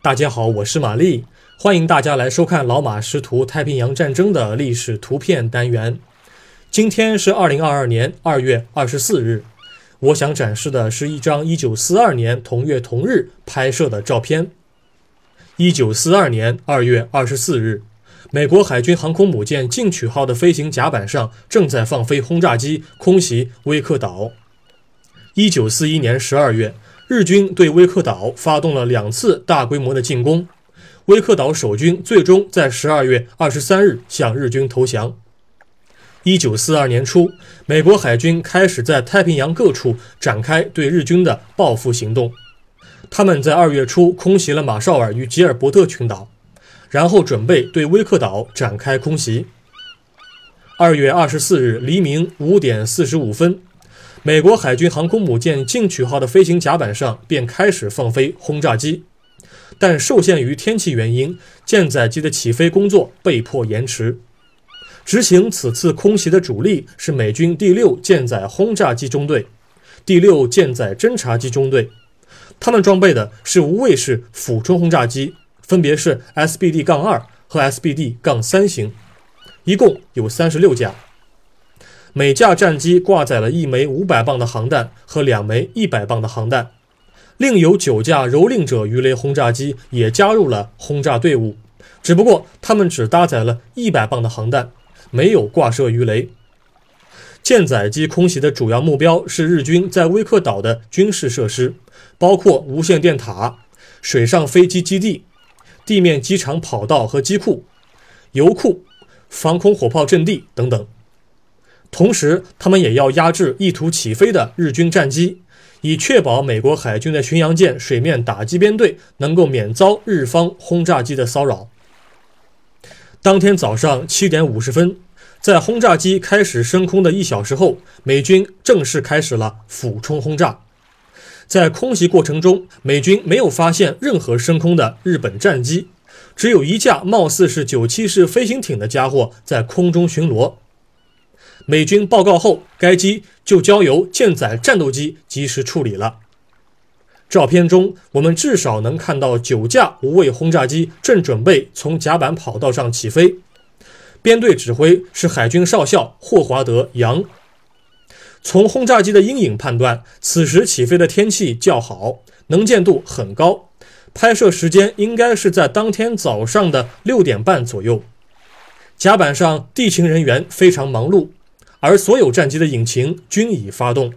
大家好，我是玛丽，欢迎大家来收看老马识图太平洋战争的历史图片单元。今天是二零二二年二月二十四日，我想展示的是一张一九四二年同月同日拍摄的照片。一九四二年二月二十四日，美国海军航空母舰进取号的飞行甲板上正在放飞轰炸机空袭威克岛。一九四一年十二月。日军对威克岛发动了两次大规模的进攻，威克岛守军最终在十二月二十三日向日军投降。一九四二年初，美国海军开始在太平洋各处展开对日军的报复行动。他们在二月初空袭了马绍尔与吉尔伯特群岛，然后准备对威克岛展开空袭。二月二十四日黎明五点四十五分。美国海军航空母舰进取号的飞行甲板上便开始放飞轰炸机，但受限于天气原因，舰载机的起飞工作被迫延迟。执行此次空袭的主力是美军第六舰载轰炸机中队、第六舰载侦察机中队，他们装备的是无畏式俯冲轰炸机，分别是 SBD-2 和 SBD-3 型，一共有三十六架。每架战机挂载了一枚五百磅的航弹和两枚一百磅的航弹，另有九架蹂躏者鱼雷轰炸机也加入了轰炸队伍，只不过他们只搭载了一百磅的航弹，没有挂设鱼雷。舰载机空袭的主要目标是日军在威克岛的军事设施，包括无线电塔、水上飞机基地、地面机场跑道和机库、油库、防空火炮阵地等等。同时，他们也要压制意图起飞的日军战机，以确保美国海军的巡洋舰水面打击编队能够免遭日方轰炸机的骚扰。当天早上七点五十分，在轰炸机开始升空的一小时后，美军正式开始了俯冲轰炸。在空袭过程中，美军没有发现任何升空的日本战机，只有一架貌似是九七式飞行艇的家伙在空中巡逻。美军报告后，该机就交由舰载战斗机及时处理了。照片中，我们至少能看到九架无畏轰炸机正准备从甲板跑道上起飞。编队指挥是海军少校霍华德·杨。从轰炸机的阴影判断，此时起飞的天气较好，能见度很高，拍摄时间应该是在当天早上的六点半左右。甲板上地勤人员非常忙碌。而所有战机的引擎均已发动。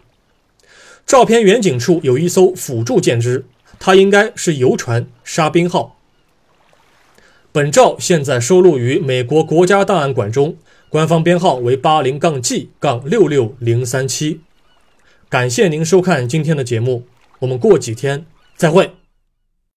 照片远景处有一艘辅助舰只，它应该是游船“沙宾号”。本照现在收录于美国国家档案馆中，官方编号为八零杠 G 杠六六零三七。感谢您收看今天的节目，我们过几天再会。